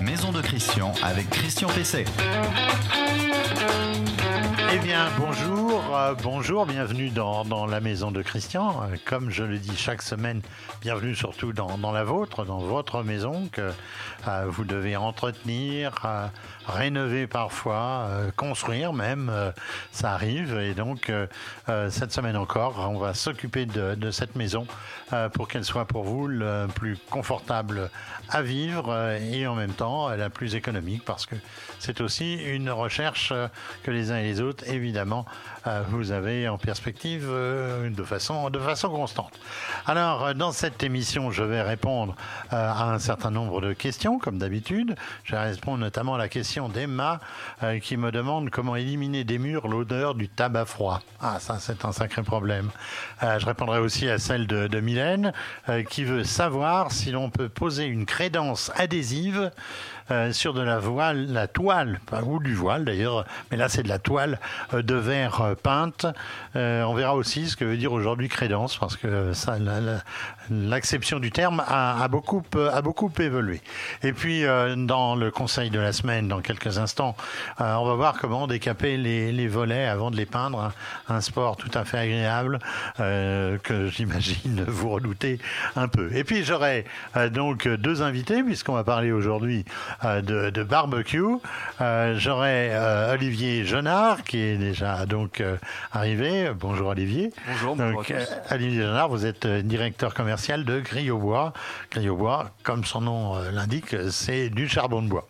Maison de Christian avec Christian Pesset. Bien, bonjour, euh, bonjour, bienvenue dans, dans la maison de Christian. Euh, Comme je le dis chaque semaine, bienvenue surtout dans, dans la vôtre, dans votre maison que euh, vous devez entretenir, rénover parfois, construire même, ça arrive. Et donc, cette semaine encore, on va s'occuper de, de cette maison pour qu'elle soit pour vous le plus confortable à vivre et en même temps la plus économique parce que c'est aussi une recherche euh, que les uns et les autres, évidemment, euh, vous avez en perspective euh, de façon, de façon constante. Alors, dans cette émission, je vais répondre à un certain nombre de questions, comme d'habitude. Je vais répondre notamment à la question d'Emma qui me demande comment éliminer des murs l'odeur du tabac froid. Ah, ça, c'est un sacré problème. Je répondrai aussi à celle de, de Mylène qui veut savoir si l'on peut poser une crédence adhésive euh, sur de la voile, la toile, ou du voile d'ailleurs, mais là c'est de la toile euh, de verre euh, peinte. On verra aussi ce que veut dire aujourd'hui crédence, parce que l'acception du terme a, beaucoup, a beaucoup évolué. Et puis dans le conseil de la semaine, dans quelques instants, on va voir comment décaper les, volets avant de les peindre. Un, un sport tout à fait agréable que j'imagine vous redoutez un peu. Et puis j'aurai donc deux invités puisqu'on va parler aujourd'hui de, de barbecue. Euh, j'aurai euh, Olivier Jonard qui est déjà donc euh, arrivé. Bonjour Olivier. Bonjour, bonjour Donc, à tous. euh, Olivier Jonard, vous êtes euh, directeur commercial de Grille au bois. Grille au bois, comme son nom euh, l'indique, c'est du charbon de bois.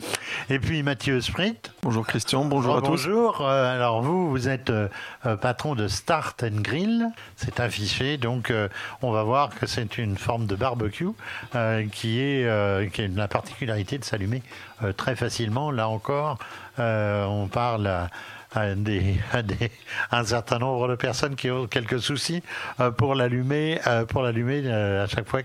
Et puis Mathieu Sprit. Bonjour Christian, bonjour à tous. Bonjour. Euh, alors vous, vous êtes euh, euh, patron de Start and Grill. C'est affiché, donc euh, on va voir que c'est une forme de barbecue euh, qui est euh, qui a la particularité de s'allumer euh, très facilement. Là encore, euh, on parle. à- un certain nombre de personnes qui ont quelques soucis euh, pour l'allumer euh, pour l'allumer euh, à chaque fois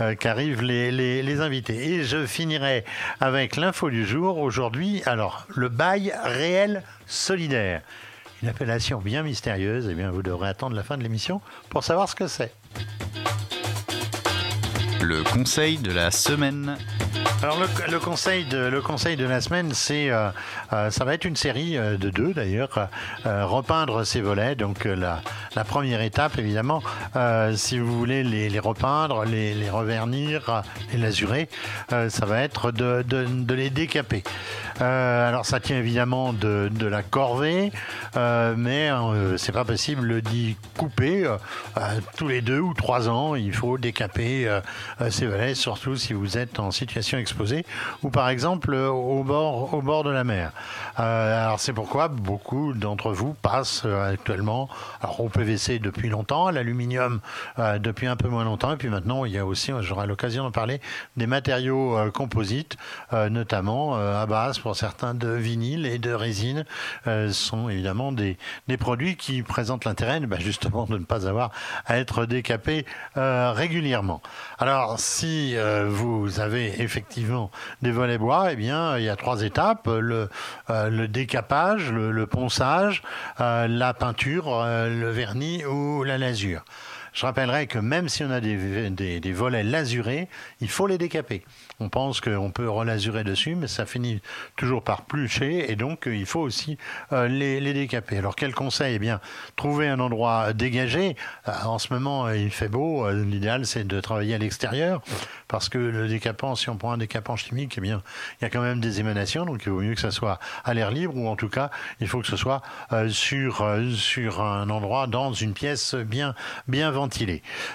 euh, qu'arrivent les invités. Et je finirai avec l'info du jour. Aujourd'hui, alors, le bail réel solidaire. Une appellation bien mystérieuse. Eh bien, vous devrez attendre la fin de l'émission pour savoir ce que c'est. Le conseil de la semaine. Alors le, conseil de la semaine, c'est euh, euh, ça va être une série euh, de deux d'ailleurs, repeindre ces volets. Donc la, première étape évidemment, si vous voulez les, repeindre, les, les revernir, les lazurer, euh, ça va être de, les décaper. Alors ça tient évidemment de, la corvée, mais c'est pas possible d'y couper tous les deux ou trois ans. Il faut décaper ces volets, surtout si vous êtes en situation exposée ou par exemple euh, au bord au bord de la mer. Euh, alors c'est pourquoi beaucoup d'entre vous passent euh, actuellement au PVC depuis longtemps, à l'aluminium depuis un peu moins longtemps, et puis maintenant il y a aussi, j'aurai l'occasion d'en parler, des matériaux composites, notamment à base pour certains de vinyle et de résine, sont évidemment des, des produits qui présentent l'intérêt bah, justement de ne pas avoir à être décapés régulièrement. Alors si vous avez effectivement des volets bois, eh bien il y a trois étapes le, euh, décapage, le, le ponçage, euh, la peinture, euh, le vernis ou la lasure. Je rappellerai que même si on a des, des, volets lasurés, il faut les décaper. On pense qu'on peut relasurer dessus, mais ça finit toujours par plucher et donc euh, il faut aussi euh, les, les décaper. Alors quel conseil? Eh bien, trouver un endroit dégagé. Euh, en ce moment, il fait beau. L'idéal, c'est de travailler à l'extérieur parce que le décapant, si on prend un décapant chimique, eh bien, il y a quand même des émanations, donc il vaut mieux que ça soit à l'air libre ou en tout cas, il faut que ce soit sur sur un endroit dans une pièce bien bien.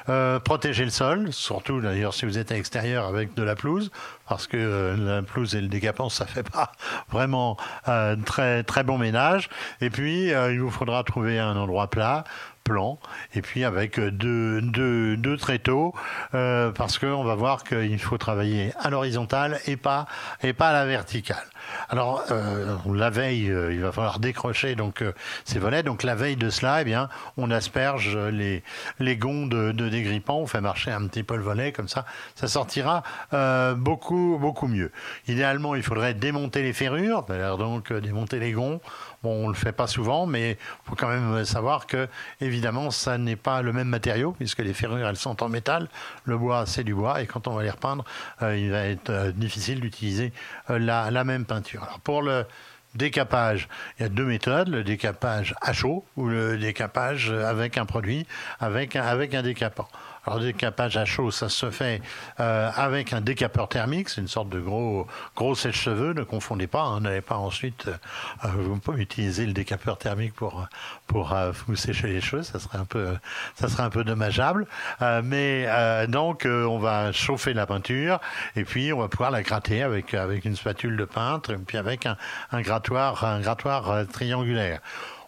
Euh, protéger le sol, surtout d'ailleurs si vous êtes à l'extérieur avec de la pelouse, parce que euh, la pelouse et le décapant, ça fait pas vraiment euh, très très bon ménage. Et puis, euh, il vous faudra trouver un endroit plat plan et puis avec deux, deux, deux tréteaux parce qu'on va voir qu'il faut travailler à l'horizontale et pas et pas à la verticale. Alors euh, la veille, euh, il va falloir décrocher donc euh, ces volets. Donc la veille de cela, eh bien, on asperge les les gonds de, de dégrippant, on fait marcher un petit peu le volet comme ça, ça sortira euh, beaucoup beaucoup mieux. Idéalement, il faudrait démonter les ferrures, donc euh, démonter les gonds. Bon, on le fait pas souvent, mais faut quand même savoir que évidemment ça n'est pas le même matériau, puisque les ferrures, elles sont en métal. Le bois, c'est du bois. Et quand on va les repeindre, il va être difficile d'utiliser la, la, même peinture. Alors, pour le décapage, il y a deux méthodes, le décapage à chaud ou le décapage avec un produit, avec un décapant. Alors, le décapage à chaud, ça se fait euh, avec un décapeur thermique. C'est une sorte de gros, gros sèche-cheveux. Ne confondez pas. Hein, N'allez pas ensuite euh, vous pouvez utiliser le décapeur thermique pour, pour euh, vous sécher les cheveux. Ça serait un peu, ça serait un peu dommageable. Euh, mais euh, donc, on va chauffer la peinture et puis on va pouvoir la gratter avec, avec une spatule de peintre et puis avec un, un grattoir, un grattoir triangulaire.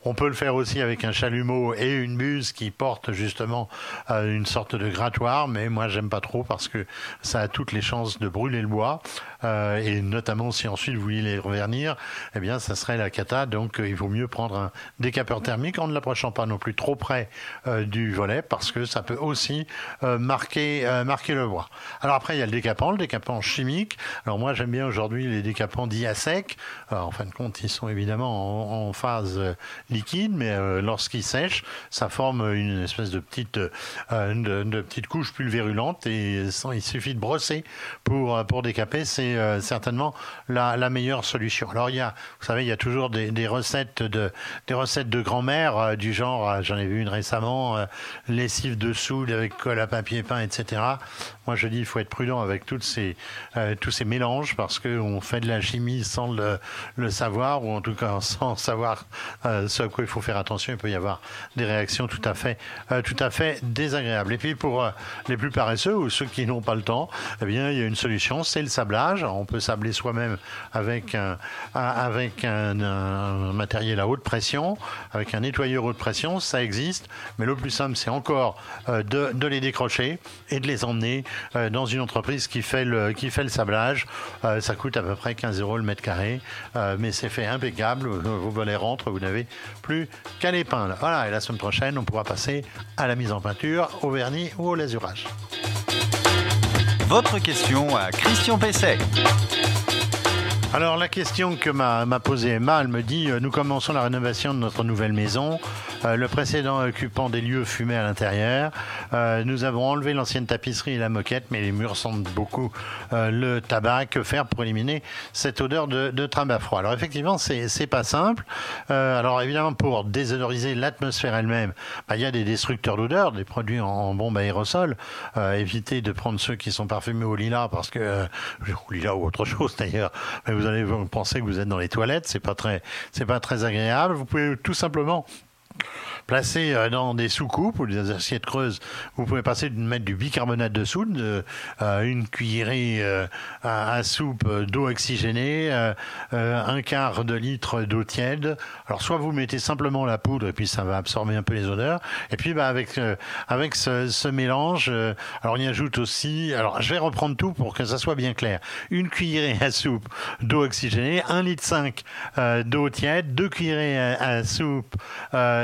On peut le faire aussi avec un chalumeau et une buse qui porte justement euh, une sorte de grattoir, mais moi j'aime pas trop parce que ça a toutes les chances de brûler le bois euh, et notamment si ensuite vous voulez les revernir, eh bien ça serait la cata. Donc euh, il vaut mieux prendre un décapeur thermique en ne l'approchant pas non plus trop près du volet parce que ça peut aussi marquer marquer le bois. Alors après il y a le décapant, le décapant chimique. Alors moi j'aime bien aujourd'hui les décapants dits à sec. en fin de compte ils sont évidemment en, phase liquide, mais euh, lorsqu'il sèche, ça forme une espèce de petite, euh, de, petite couche pulvérulente et il suffit de brosser pour, euh, pour décaper. C'est certainement la, meilleure solution. Alors il y a, vous savez, il y a toujours des, recettes de, des recettes de grand-mère du genre, j'en ai vu une récemment, lessive de soude avec colle à papier peint, etc. Moi je dis il faut être prudent avec toutes ces, tous ces mélanges parce qu'on fait de la chimie sans le, savoir ou en tout cas sans savoir ce à quoi il faut faire attention. Il peut y avoir des réactions tout à fait, euh, tout à fait désagréables. Et puis pour euh, les plus paresseux ou ceux qui n'ont pas le temps, eh bien, il y a une solution, c'est le sablage. On peut sabler soi-même avec un, avec un, matériel à haute pression, avec un nettoyeur haute pression. Ça existe, mais le plus simple, c'est encore euh, de, les décrocher et de les emmener dans une entreprise qui fait le, qui fait le sablage. ça coûte à peu près 15 euros le mètre carré, mais c'est fait impeccable. Vos volets rentrent, vous n'avez plus qu'à les peindre. Voilà, et la semaine prochaine, on pourra passer à la mise en peinture, au vernis ou au lasurage. Votre question à Christian Pesset. Alors la question que m'a posée Emma, elle me dit, euh, nous commençons la rénovation de notre nouvelle maison. Euh, le précédent occupant des lieux fumait à l'intérieur. Euh, nous avons enlevé l'ancienne tapisserie et la moquette, mais les murs sentent beaucoup le tabac. Que faire pour éliminer cette odeur de, de tabac froid? Alors effectivement, c'est pas simple. alors évidemment, pour désodoriser l'atmosphère elle-même, bah, il y a des destructeurs d'odeur, des produits en, bombe aérosol. évitez de prendre ceux qui sont parfumés au lilas parce que au lilas ou autre chose d'ailleurs vous allez penser que vous êtes dans les toilettes, c'est pas très, c'est pas très agréable. Vous pouvez tout simplement placé euh, dans des soucoupes ou des assiettes creuses, vous pouvez passer de mettre du bicarbonate de soude, euh, une cuillerée euh, à, soupe d'eau oxygénée, un quart de litre d'eau tiède. Alors soit vous mettez simplement la poudre et puis ça va absorber un peu les odeurs. Et puis bah, avec avec ce, mélange, alors on y ajoute aussi. Alors je vais reprendre tout pour que ça soit bien clair. Une cuillerée à soupe d'eau oxygénée, un litre 5 d'eau tiède, deux cuillerées à soupe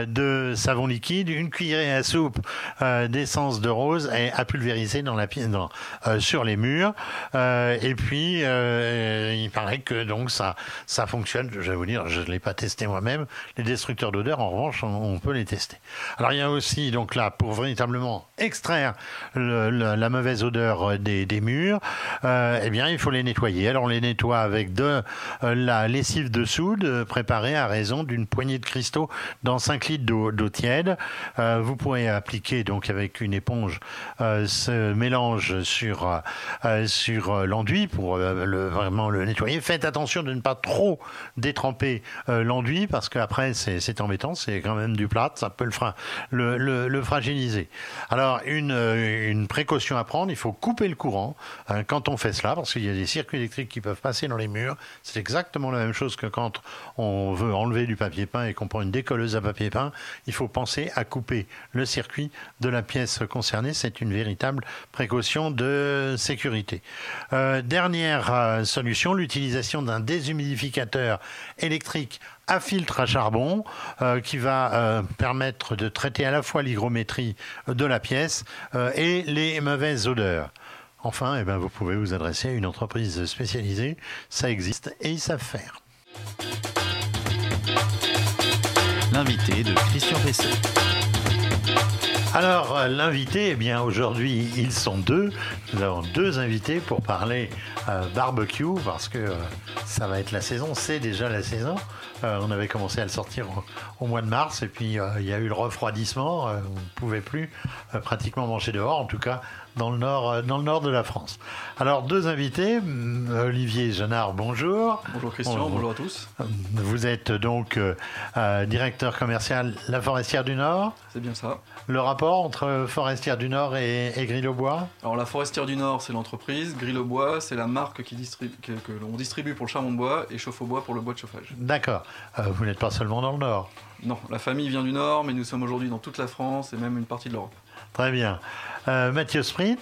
de savon liquide, une cuillerée à soupe euh, d'essence de rose et à pulvériser euh, sur les murs. Euh, et puis il paraît que donc ça ça fonctionne. Je vais vous dire, je ne l'ai pas testé moi-même. Les destructeurs d'odeur, en revanche, on, peut les tester. Alors il y a aussi donc là pour véritablement extraire la mauvaise odeur des, des murs, eh bien il faut les nettoyer. Alors on les nettoie avec de la lessive de soude préparée à raison d'une poignée de cristaux dans 5 litres d'eau tiède. Euh, vous pourrez appliquer donc avec une éponge euh, ce mélange sur euh, sur l'enduit pour vraiment le nettoyer. Faites attention de ne pas trop détremper l'enduit parce qu'après c'est embêtant, c'est quand même du plat, ça peut le, fragiliser. Alors une, une précaution à prendre, il faut couper le courant hein, quand on fait cela parce qu'il y a des circuits électriques qui peuvent passer dans les murs. C'est exactement la même chose que quand on veut enlever du papier peint et qu'on prend une décolleuse à papier peint il faut penser à couper le circuit de la pièce concernée. C'est une véritable précaution de sécurité. Euh, dernière euh, solution, l'utilisation d'un déshumidificateur électrique à filtre à charbon euh, qui va permettre de traiter à la fois l'hygrométrie de la pièce et les mauvaises odeurs. Enfin, eh ben, vous pouvez vous adresser à une entreprise spécialisée, ça existe et ils savent faire l'invité de Christian Pesset. Alors, l'invité, eh bien, aujourd'hui, ils sont deux. Nous avons deux invités pour parler euh, barbecue, parce que euh, ça va être la saison, c'est déjà la saison. Euh, on avait commencé à le sortir au, au mois de mars, et puis il y a eu le refroidissement. On ne pouvait plus pratiquement manger dehors, en tout cas dans le nord, euh, dans le nord de la France. Alors, deux invités. Hum, Olivier Genard, bonjour. Bonjour Christian, Bonjour. bonjour, à tous. Vous êtes donc euh, euh, directeur commercial La Forestière du Nord. C'est bien ça. Le rapport entre Forestière du Nord et, et Grilles-au-Bois? Alors la Forestière du Nord, c'est l'entreprise. Grill au bois, c'est la marque qui distribue, que, que l'on distribue pour le charbon de bois et chauffe au bois pour le bois de chauffage. D'accord. Euh, vous n'êtes pas seulement dans le Nord. Non, la famille vient du Nord, mais nous sommes aujourd'hui dans toute la France et même une partie de l'Europe. Très bien. Euh, Mathieu Sprit.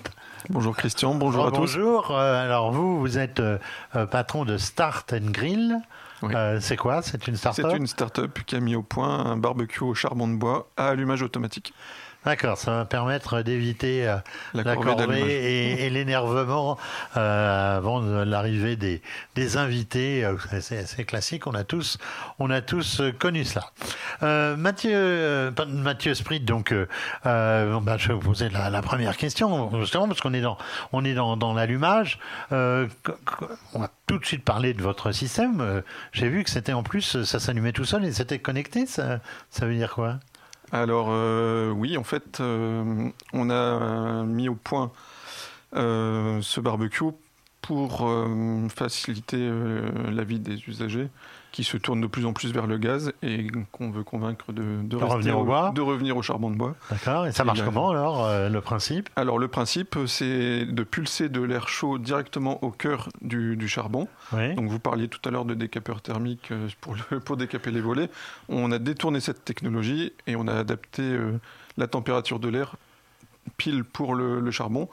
Bonjour Christian, bonjour à tous. Bonjour. Euh, alors vous, vous êtes euh, patron de Start and Grill. Oui. Euh, c'est quoi? C'est une start-up? C'est une start-up qui a mis au point un barbecue au charbon de bois à allumage automatique. D'accord, ça va permettre d'éviter euh, La, la corvée et, et l'énervement euh, avant l'arrivée des, des invités. Euh, C'est classique, on a tous, on a tous euh, connu cela. Euh, Mathieu, euh, Mathieu Sprit, donc, bah, je vais vous poser la, la première question, justement parce qu'on est dans, on est dans, dans l'allumage. Euh, on va tout de suite parler de votre système. J'ai vu que c'était en plus, ça s'allumait tout seul et c'était connecté. Ça, ça veut dire quoi? Alors euh, oui, en fait, euh, on a euh, mis au point ce barbecue pour faciliter la vie des usagers qui se tournent de plus en plus vers le gaz et qu'on veut convaincre de, revenir au bois. de revenir au charbon de bois. D'accord. Et ça marche comment alors, euh, le principe? Alors le principe, c'est de pulser de l'air chaud directement au cœur du, du charbon. Oui. Donc vous parliez tout à l'heure de décapeur thermique euh, pour, le- pour décaper les volets. On a détourné cette technologie et on a adapté euh, la température de l'air pile pour le, le charbon.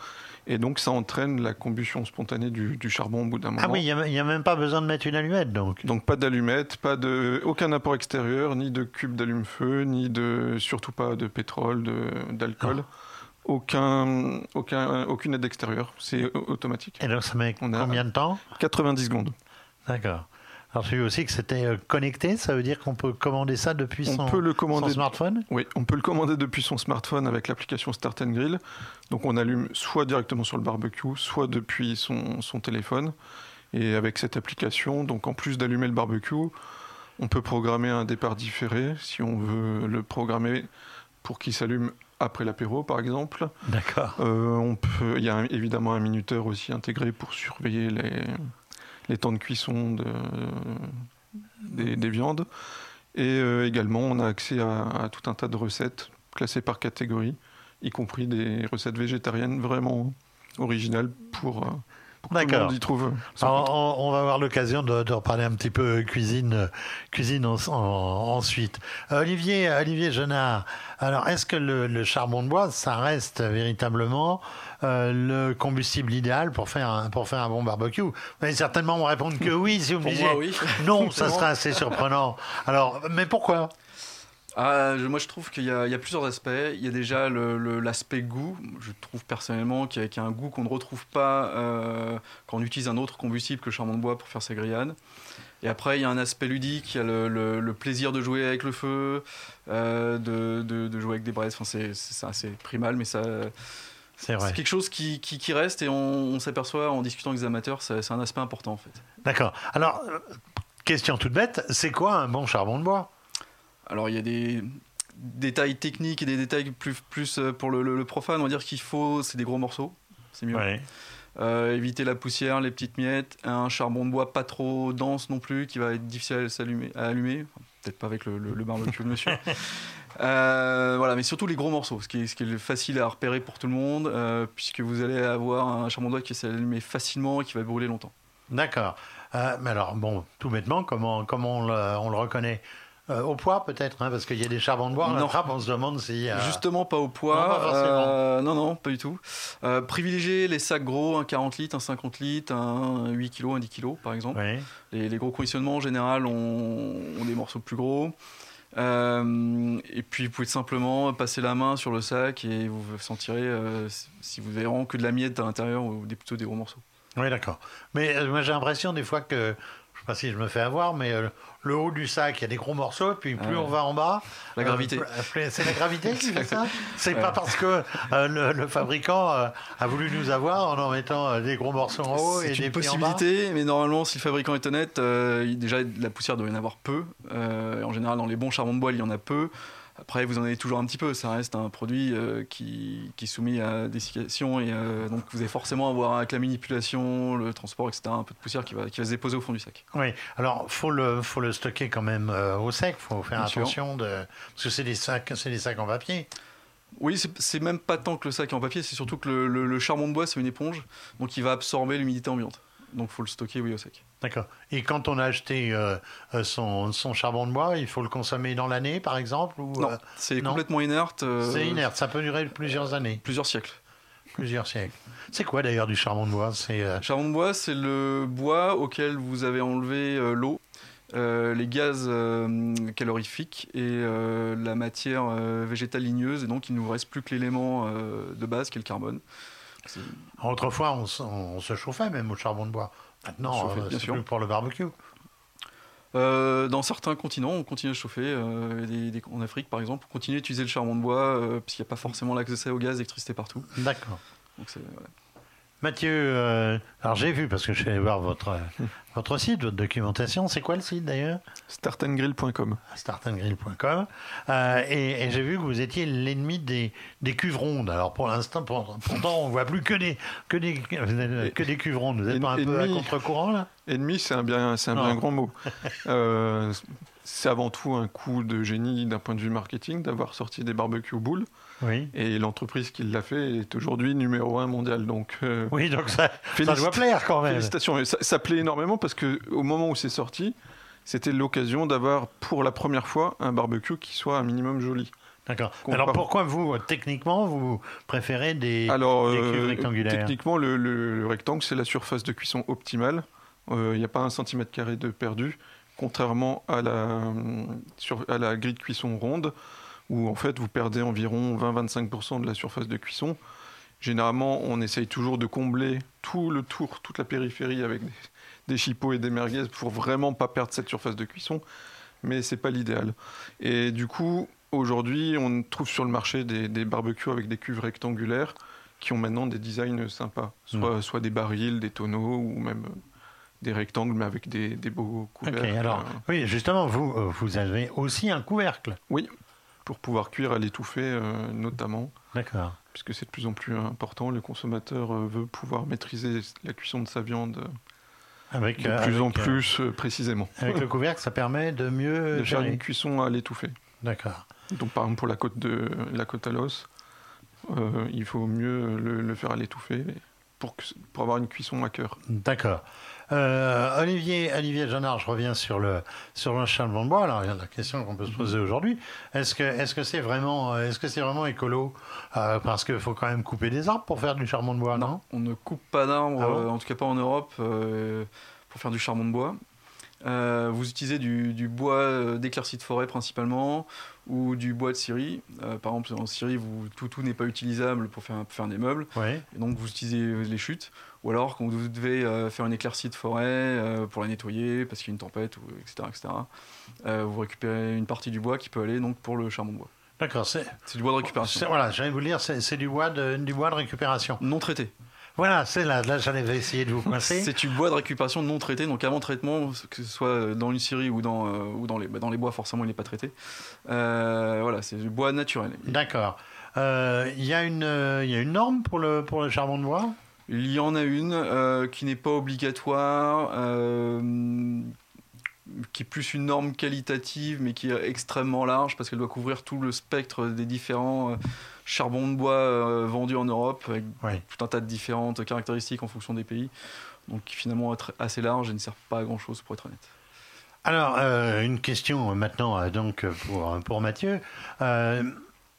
Et donc ça entraîne la combustion spontanée du, du charbon au bout d'un moment. Ah oui, il n'y a, même pas besoin de mettre une allumette, donc. Donc pas d'allumettes, pas de aucun apport extérieur, ni de cube d'allume-feu, ni de surtout pas de pétrole, de- d'alcool. Aucun, aucun, aucune aide extérieure, c'est au- automatique. Et donc ça met On combien de temps? 90 secondes. D'accord. Alors j'ai vu aussi que c'était euh, connecté, ça veut dire qu'on peut commander ça depuis On son, peut le son commander smartphone? Oui, on peut le commander depuis son smartphone avec l'application Start and Grill. Donc on allume soit directement sur le barbecue, soit depuis son, son téléphone. Et avec cette application, donc en plus d'allumer le barbecue, on peut programmer un départ différé si on veut le programmer pour qu'il s'allume après l'apéro par exemple. D'accord. Euh, on peut, il y a un- évidemment un minuteur aussi intégré pour surveiller les, les temps de cuisson de- des, des viandes. Et euh, également, on a accès à, à tout un tas de recettes classées par catégorie, y compris des recettes végétariennes vraiment originales pour, D'accord. trouve Alors, on, on va avoir l'occasion de, de reparler un petit peu cuisine, cuisine en- en- ensuite. Olivier, Olivier Genard, alors est-ce que le, le charbon de bois, ça reste véritablement euh, le combustible idéal pour faire un, pour faire un bon barbecue? Vous allez certainement me répondre que oui, si vous me Pour disiez moi, oui. non, ça serait assez surprenant. Alors, mais pourquoi? Ah, je- moi, je trouve qu'il y, a il y a plusieurs aspects. Il y a déjà l'aspect goût. Je trouve personnellement qu'il y, a- qu'il y a un goût qu'on ne retrouve pas euh, quand on utilise un autre combustible que le charbon de bois pour faire ses grillades. Et après, il y a un aspect ludique. Il y a le, le- le plaisir de jouer avec le feu, euh, de, de- de jouer avec des braises. Enfin, c'est assez primal, mais ça, C'est quelque chose qui, qui- qui reste et on, on s'aperçoit en discutant avec des amateurs, c'est c'est un aspect important en fait. D'accord. Alors, euh, question toute bête, c'est quoi un bon charbon de bois? Alors il y a des détails techniques et des détails plus, plus euh, pour le, le- le profane. On va dire qu'il faut, c'est des gros morceaux, c'est mieux. Euh, éviter la poussière, les petites miettes, un charbon de bois pas trop dense non plus, qui va être difficile à, allumer. Enfin, Peut-être pas avec le, le- le barbecue de monsieur. Euh, voilà, mais surtout les gros morceaux, ce qui est, ce qui est facile à repérer pour tout le monde, euh, puisque vous allez avoir un charbon de bois qui s'allume facilement et qui va brûler longtemps. D'accord. Mais alors, bon, tout bêtement, comment, comment on, le, on le reconnaît? Euh, Au poids, peut-être, hein, parce qu'il y a des charbons de bois, on Non. on se demande si. euh, Justement, pas au Non, poids. pas forcément. Euh, non, non, pas du tout. Euh, privilégier les sacs gros, un 40 litres, un 50 litres, un 8 kg, un 10 kg, par exemple. Oui. Les, les gros conditionnements, en général, ont, ont des morceaux plus gros. Et puis, vous pouvez simplement passer la main sur le sac et vous sentirez si vous avez vraiment que de la miette à l'intérieur ou des, plutôt des gros morceaux. Oui, d'accord. Mais moi, j'ai l'impression des fois que sais pas si je me fais avoir, mais euh, le haut du sac, il y a des gros morceaux, puis plus Ah on va en bas. La euh, gravité. plus- c'est la gravité qui fait ça C'est Ouais. pas parce que euh, le, le fabricant euh, a voulu nous avoir en en mettant euh, des gros morceaux en haut et C'est des une petits en bas possibilité, mais normalement, si le fabricant est honnête, euh, déjà de la poussière doit y en avoir peu. Euh, en général, dans les bons charbons de bois, il y en a peu. Après, vous en avez toujours un petit peu. Ça reste un produit euh, qui, qui est soumis à dessiccation et euh, donc vous allez forcément avoir avec la manipulation, le transport, etc. Un peu de poussière qui va, qui va se déposer au fond du sac. Oui, alors faut le faut le stocker quand même euh, au sec. Faut faire Bien attention de parce que c'est des sacs des sacs en papier. Oui, c'est- c'est même pas tant que le sac est en papier, c'est surtout que le, le- le charbon de bois, c'est une éponge, donc il va absorber l'humidité ambiante. Donc il faut le stocker, oui, au sec. D'accord. Et quand on a acheté euh, euh, son, son charbon de bois, il faut le consommer dans l'année, par exemple ou, Non, euh, c'est complètement inerte. euh, C'est inerte, ça peut durer plusieurs années, Plusieurs siècles. plusieurs siècles. C'est quoi d'ailleurs du charbon de bois? C'est euh, Charbon de bois, c'est le bois auquel vous avez enlevé l'eau, les gaz calorifiques et la matière végétale ligneuse. Et donc, il ne vous reste plus que l'élément de base qui est le carbone. Autrefois on, se chauffait même au charbon de bois. Maintenant, euh, c'est plus pour le barbecue. Euh, dans certains continents, on continue à chauffer. euh, des- des- en Afrique, par exemple, on continue à utiliser le charbon de bois euh, parce qu'il n'y a pas forcément l'accès au gaz, l'électricité partout. D'accord. Donc, c'est-. Mathieu, euh, alors j'ai vu parce que je suis allé voir votre euh, votre site, votre documentation. C'est quoi le site d'ailleurs? Startandgrill.com. startandgrill.com euh, et, et j'ai vu que vous étiez l'ennemi des, des cuves rondes. Alors pour l'instant, pour- pourtant, on voit plus que des que des que des cuves rondes. Vous êtes pas un peu à contre-courant là? Ennemi, c'est un bien, c'est un bien grand mot. C'est avant tout un coup de génie d'un point de vue marketing d'avoir sorti des barbecues boules. Oui. Et l'entreprise qui l'a fait est aujourd'hui numéro un mondial. Donc, euh, Oui, donc ça, ça doit plaire quand même. félicitations. Ça, ça plaît énormément parce que au moment où c'est sorti, c'était l'occasion d'avoir pour la première fois un barbecue qui soit un minimum joli. D'accord. Alors pourquoi vous, techniquement, vous préférez des, Alors, des euh, cuves rectangulaires techniquement, le, le- le rectangle, c'est la surface de cuisson optimale. Euh, Il n'y a pas un centimètre carré de perdu, contrairement à la, sur, à la grille de cuisson ronde, où en fait vous perdez environ 20-25% de la surface de cuisson. Généralement, on essaye toujours de combler tout le tour, toute la périphérie avec des, des chipots et des merguez pour vraiment pas perdre cette surface de cuisson, mais c'est pas l'idéal. Et du coup, aujourd'hui, on trouve sur le marché des, des barbecues avec des cuves rectangulaires qui ont maintenant des designs sympas, soit, soit des barils, des tonneaux ou même des rectangles mais avec des, des beaux couvercles. alors, euh, oui, justement, vous, euh, vous avez aussi un couvercle. oui, pour pouvoir cuire à l'étouffée euh, notamment, D'accord. puisque c'est de plus en plus important. Le consommateur veut pouvoir maîtriser la cuisson de sa viande Avec, de plus en avec, plus euh, précisément. Avec le couvercle, ça permet de mieux de faire une cuisson à l'étouffée. D'accord. Donc par exemple pour la côte de la côte à l'os, euh, il faut mieux le, le faire à l'étouffée pour, que- pour avoir une cuisson à cœur. D'accord. Euh, Olivier, Olivier Jeannard, je reviens sur le sur le charbon de bois. Alors, il y a la question qu'on peut se poser aujourd'hui. Est-ce que est-ce que c'est vraiment est-ce que c'est vraiment écolo Euh, Parce qu'il faut quand même couper des arbres pour faire du charbon de bois, non, On ne coupe pas d'arbres, Ah bon? euh, en tout cas pas en Europe, pour faire du charbon de bois. Euh, vous utilisez du, du bois euh, d'éclaircie de forêt principalement ou du bois de Syrie. Euh, par exemple, en Syrie, vous, tout, tout n'est pas utilisable pour faire, pour faire des meubles. Et donc vous utilisez les chutes. Ou alors quand vous devez euh, faire une éclaircie de forêt pour la nettoyer parce qu'il y a une tempête, ou, etc. etc. vous récupérez une partie du bois qui peut aller donc pour le charbon de bois. D'accord. C'est du bois de récupération. voilà. J'allais vous le dire, c'est c'est du bois de du bois de récupération. Non traité. Voilà, c'est là. Là, j'allais essayer de vous coincer. C'est du bois de récupération non traité, donc avant traitement, que ce soit dans une scierie ou dans, euh, ou dans, les, bah, dans les bois, forcément il n'est pas traité. Euh, voilà, c'est du bois naturel. D'accord. Euh, Il y a une y a une norme pour le pour le charbon de bois? Il y en a une euh, qui n'est pas obligatoire, euh, qui est plus une norme qualitative, mais qui est extrêmement large parce qu'elle doit couvrir tout le spectre des différents euh, charbons de bois euh, vendus en Europe, avec Oui. tout un tas de différentes caractéristiques en fonction des pays. Donc qui finalement être assez large et ne sert pas à grand chose pour être honnête. Alors, euh, une question maintenant donc pour, pour Mathieu. Euh,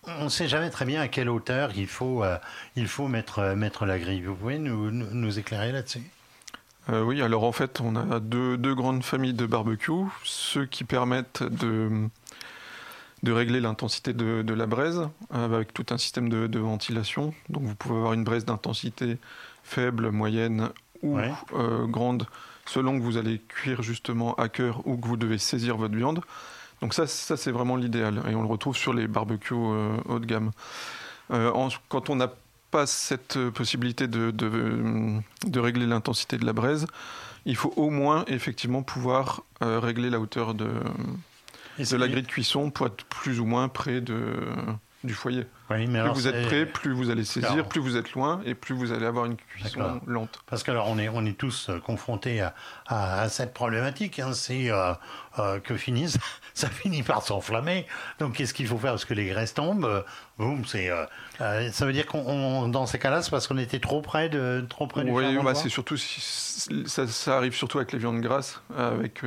on ne sait jamais très bien à quelle hauteur il faut, euh, il faut mettre, mettre la grille. Vous pouvez nous, nous éclairer là-dessus? Euh, oui, alors en fait, on a deux, deux grandes familles de barbecue. Ceux qui permettent de, de régler l'intensité de, de la braise euh, avec tout un système de, de ventilation. Donc vous pouvez avoir une braise d'intensité faible, moyenne ou grande selon que vous allez cuire justement à cœur ou que vous devez saisir votre viande. Donc ça, ça c'est vraiment l'idéal et on le retrouve sur les barbecues haut de gamme. quand on n'a pas cette possibilité de, de régler l'intensité de la braise, il faut au moins effectivement pouvoir régler la hauteur de, de la grille de cuisson pour être plus ou moins près de, du foyer. plus vous êtes près, plus vous allez saisir, plus vous êtes loin et plus vous allez avoir une cuisson lente. Parce que alors on est, on est tous euh, confrontés à, à, cette problématique. Hein. C'est euh, euh, que finissent, ça finit par s'enflammer. Donc qu'est-ce qu'il faut faire? Parce que les graisses tombent. boum, c'est. ça veut dire qu'on, dans ces cas-là, c'est parce qu'on était trop près de, trop près du Oui, bah, c'est surtout ça, ça, arrive surtout avec les viandes grasses, avec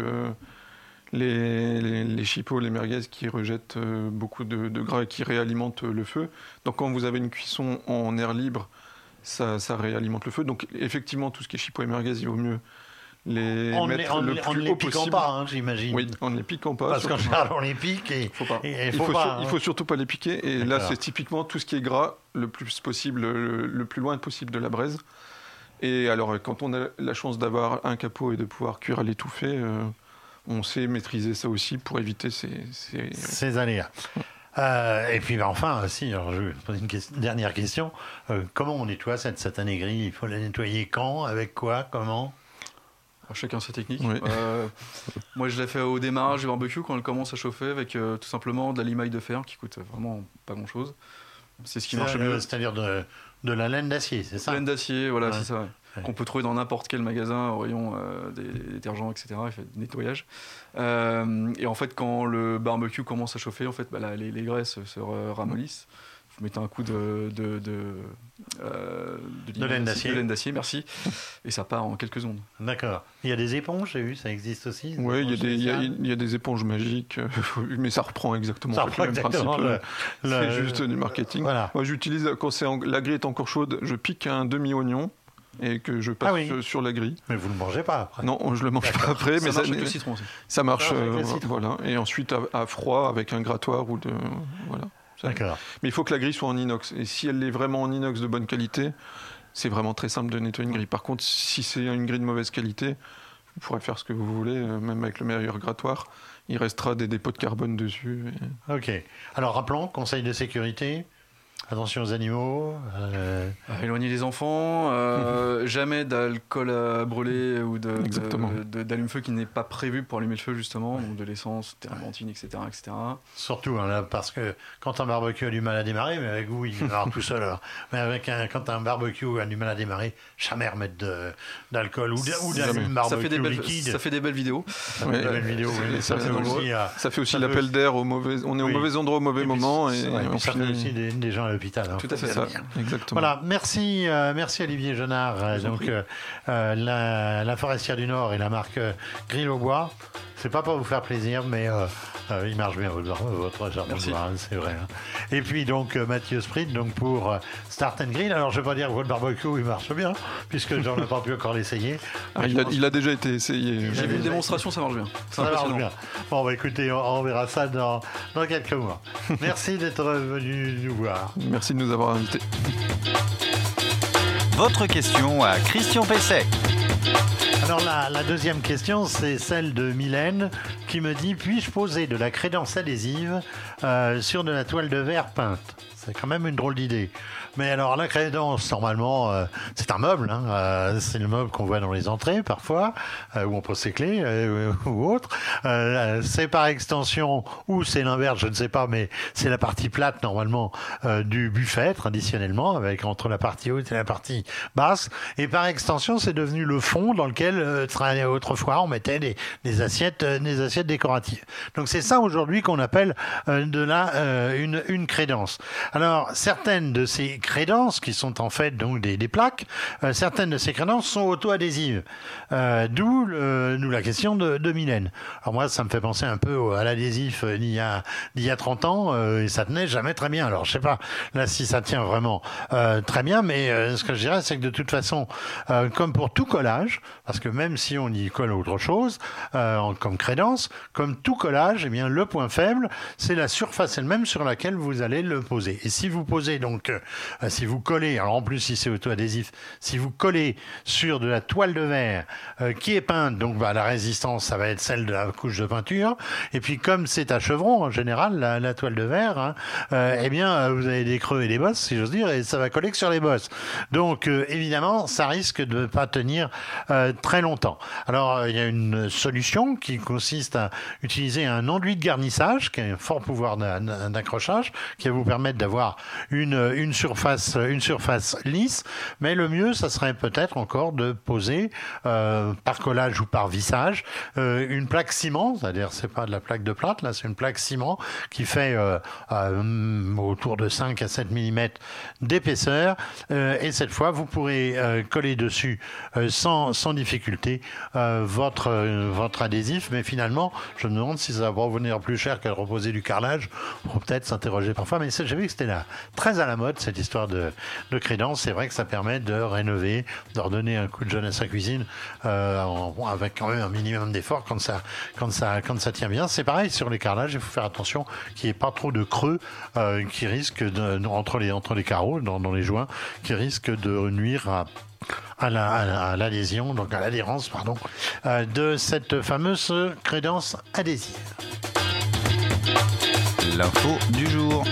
les, les, les, chipots, les merguez qui rejettent euh, beaucoup de, gras et qui réalimentent le feu. Donc quand vous avez une cuisson en air libre, ça, réalimente le feu. Donc effectivement, tout ce qui est chipot et merguez, il vaut mieux les mettre le plus les haut possible. pas, hein, j'imagine. Oui, on ne les piquant pas. Parce qu'en général, on les pique et, faut pas. il, faut, pas, il faut surtout pas les piquer. Et là, c'est typiquement tout ce qui est gras, le plus possible, le, plus loin possible de la braise. Et alors, quand on a la chance d'avoir un capot et de pouvoir cuire à l'étouffée, euh, on sait maîtriser ça aussi pour éviter ces, ces... aléas. Euh, et puis ben, enfin, si, alors je vais poser une, dernière question. Euh, comment on nettoie cette satanée grille Il faut la nettoyer quand? Avec quoi? Comment? Chacun ses techniques. Euh, moi, je l'ai fait au démarrage du barbecue quand elle commence à chauffer avec tout simplement de la limaille de fer qui coûte vraiment pas grand chose. C'est ce qui marche mieux. C'est-à-dire de, de, la laine d'acier, c'est ça Laine d'acier, voilà, c'est ça qu'on peut trouver dans n'importe quel magasin au rayon euh, des détergents, etc. Il fait du nettoyage. Euh, et en fait, quand le barbecue commence à chauffer, en fait, bah, les, graisses se ramollissent vous mettez un coup de, de, de, euh, de laine d'acier. merci. Et ça part en quelques secondes. D'accord. Il y a des éponges, j'ai vu, ça existe aussi Oui, il, il, y a des éponges magiques, mais ça reprend exactement, ça reprend exactement le, C'est juste du marketing. Voilà. Moi, j'utilise, quand la grille est encore chaude, je pique un demi-oignon et que je passe ah sur la grille. Mais vous ne le mangez pas après Non, je le mange pas après. Ça mais marche ça, avec le citron aussi. Ça marche, euh, voilà. Et ensuite à, froid avec un grattoir ou de voilà. D'accord. Mais il faut que la grille soit en inox. Et si elle est vraiment en inox de bonne qualité, c'est vraiment très simple de nettoyer une grille. Par contre, si c'est une grille de mauvaise qualité, vous pourrez faire ce que vous voulez, euh, même avec le meilleur grattoir. Il restera des dépôts de carbone dessus. Ok. Alors rappelons, conseil de sécurité, Attention aux animaux. Euh... Éloigner les enfants. Euh, jamais d'alcool à brûler ou d'allume-feu qui n'est pas prévu pour allumer le feu, justement. Donc de l'essence, térébenthine, etc., etc. Surtout, hein, là, parce que quand un barbecue a du mal à démarrer, mais avec vous, il démarre tout seul. Alors. Mais avec un, quand un barbecue a du mal à démarrer, jamais remettre d'alcool ou d'allume barbecue ça fait des belles, liquide. Ça fait des belles vidéos. Ça fait, des belles vidéos, ça, fait aussi, ça, fait aussi l'appel d'air au mauvais. On est au mauvais endroit au mauvais moment. Et, ça fait aussi des, des gens l'hôpital. Hein, Tout à fait ça, exactement. Voilà, merci, euh, merci Olivier Genard. Euh, donc, euh, la, la, Forestière du Nord et la marque Grill au bois. C'est pas pour vous faire plaisir, mais il marche bien votre, votre jardin hein, c'est vrai. Hein. Et puis donc Mathieu Sprit, donc pour Start and Grill. Alors je vais pas dire que votre barbecue il marche bien, puisque j'en ai pas pu encore l'essayer. Ah, il, a, déjà été essayé. J'ai vu une démonstration, ça marche bien. Ça marche bien. Bon, bah, écoutez, on, verra ça dans, dans quelques mois. Merci d'être venu nous voir. Merci de nous avoir invités. Votre question à Christian Pesset. Alors la, deuxième question, c'est celle de Mylène qui me dit puis-je poser de la crédence adhésive euh, sur de la toile de verre peinte? C'est quand même une drôle d'idée. Mais alors la crédence, normalement, euh, c'est un meuble. Hein, euh, c'est le meuble qu'on voit dans les entrées parfois, euh, où on pose ses clés ou autre. c'est par extension, ou c'est l'inverse, je ne sais pas, mais c'est la partie plate normalement du buffet traditionnellement, avec entre la partie haute et la partie basse. Et par extension, c'est devenu le fond dans lequel autrefois on mettait des, des assiettes, des assiettes décoratives. Donc c'est ça aujourd'hui qu'on appelle de la une, une crédence. Alors certaines de ces crédences, qui sont en fait donc des, plaques, euh, certaines de ces crédences sont auto-adhésives. Euh, D'où la question de, de, Mylène. Alors moi, ça me fait penser un peu à l'adhésif d'il y, a, y a 30 ans, euh, et ça tenait jamais très bien. Alors je sais pas là si ça tient vraiment euh, très bien, mais ce que je dirais, c'est que de toute façon, comme pour tout collage, parce que même si on y colle autre chose, euh, comme crédence, comme tout collage, eh bien, le point faible, c'est la surface elle-même sur laquelle vous allez le poser. Et si vous posez donc, euh, si vous collez, alors en plus si c'est auto-adhésif, si vous collez sur de la toile de verre euh, qui est peinte, donc bah, la résistance, ça va être celle de la couche de peinture. Et puis comme c'est à chevron en général, la, toile de verre, hein, eh bien, vous avez des creux et des bosses, si j'ose dire, et ça va coller que sur les bosses. Donc évidemment, ça risque de ne pas tenir très longtemps. Alors il y a une solution qui consiste à utiliser un enduit de garnissage, qui a un fort pouvoir d'accrochage, qui va vous permettre d'avoir une, une, surface, une surface lisse. Mais le mieux, ça serait peut-être encore de poser euh, par collage ou par vissage euh, une plaque ciment, c'est-à-dire c'est pas de la plaque de plate, là c'est une plaque ciment qui fait euh, autour de 5 à 7 mm d'épaisseur. et cette fois, vous pourrez coller dessus sans, sans difficulté votre, votre adhésif. Mais finalement, je me demande si ça va revenir plus cher qu'à reposer du carrelage. Pour peut-être s'interroger parfois. Mais j'ai vu que c'était là, très à la mode, cette histoire de, de crédence. C'est vrai que ça permet de rénover, de redonner un coup de jeunesse à cuisine euh, avec quand même un minimum d'effort quand ça, quand, ça, quand ça tient bien. C'est pareil sur les carrelages. Il faut faire attention qu'il n'y ait pas trop de creux euh, qui risquent entre, les, entre les carreaux, dans, les joints, qui risquent de nuire à l'adhésion, la, donc à l'adhérence, pardon, euh, de cette fameuse crédence adhésive. L'info du jour.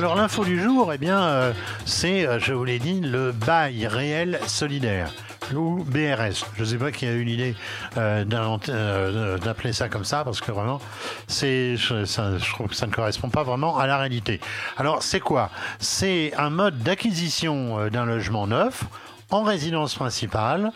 Alors l'info du jour, eh bien, euh, c'est, euh, je vous l'ai dit, le bail réel solidaire ou BRS. Je ne sais pas qui a eu l'idée euh, d'appeler ça comme ça, parce que vraiment, c'est, je, je, trouve que ça ne correspond pas vraiment à la réalité. Alors, c'est quoi? C'est un mode d'acquisition d'un logement neuf en résidence principale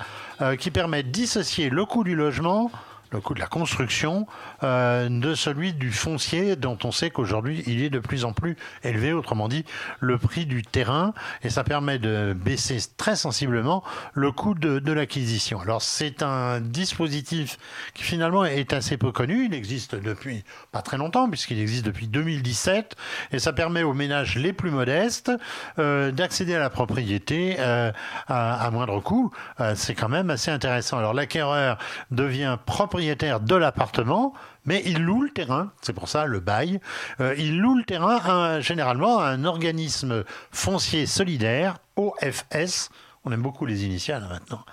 qui permet de dissocier le coût du logement le coût de la construction, euh, de celui du foncier dont on sait qu'aujourd'hui il est de plus en plus élevé, autrement dit le prix du terrain, et ça permet de baisser très sensiblement le coût de, l'acquisition. Alors c'est un dispositif qui finalement est assez peu connu, il existe depuis pas très longtemps puisqu'il existe depuis 2017, et ça permet aux ménages les plus modestes euh, d'accéder à la propriété euh, à, moindre coût. C'est quand même assez intéressant. Alors l'acquéreur devient propriétaire de l'appartement, mais il loue le terrain, c'est pour ça le bail, euh, il loue le terrain généralement à un organisme foncier solidaire, OFS, on aime beaucoup les initiales hein, maintenant.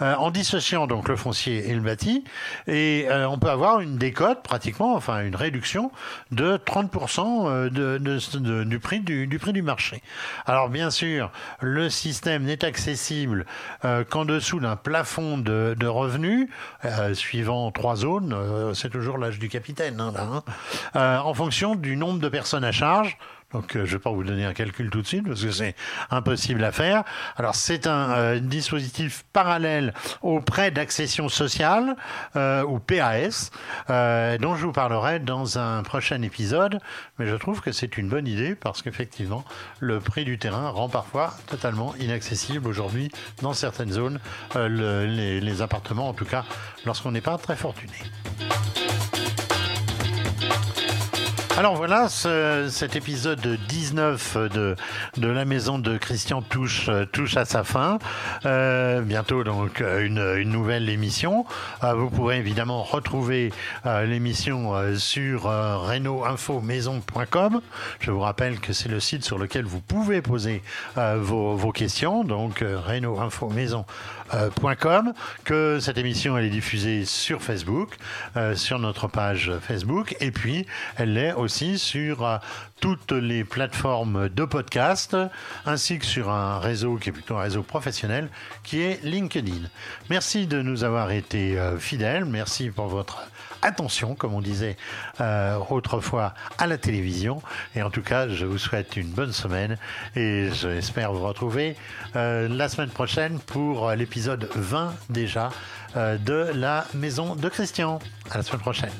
Euh, en dissociant donc le foncier et le bâti, et euh, on peut avoir une décote pratiquement, enfin une réduction de 30% euh, de, du, prix du, marché. Alors bien sûr, le système n'est accessible qu'en dessous d'un plafond de, revenus, suivant trois zones, c'est toujours l'âge du capitaine, hein, hein, en fonction du nombre de personnes à charge donc, euh, je ne vais pas vous donner un calcul tout de suite parce que c'est impossible à faire. Alors, c'est un euh, dispositif parallèle au prêt d'accession sociale euh, ou PAS, dont je vous parlerai dans un prochain épisode. Mais je trouve que c'est une bonne idée parce qu'effectivement, le prix du terrain rend parfois totalement inaccessible aujourd'hui dans certaines zones les, les appartements, en tout cas lorsqu'on n'est pas très fortuné. Alors voilà, cet épisode 19 de, de la maison de Christian touche, touche à sa fin. Euh, bientôt donc une, nouvelle émission. Euh, vous pourrez évidemment retrouver euh, l'émission sur reno-info-maison.com. Je vous rappelle que c'est le site sur lequel vous pouvez poser vos, vos, questions. Donc reno-info-maison.com que cette émission elle est diffusée sur Facebook, sur notre page Facebook, et puis elle est aussi sur euh, toutes les plateformes de podcast, ainsi que sur un réseau qui est plutôt un réseau professionnel, qui est LinkedIn. Merci de nous avoir été fidèles, merci pour votre attention, comme on disait autrefois à la télévision. Et en tout cas, je vous souhaite une bonne semaine et j'espère vous retrouver la semaine prochaine pour l'épisode épisode 20 déjà euh, de la maison de Christian. À la semaine prochaine.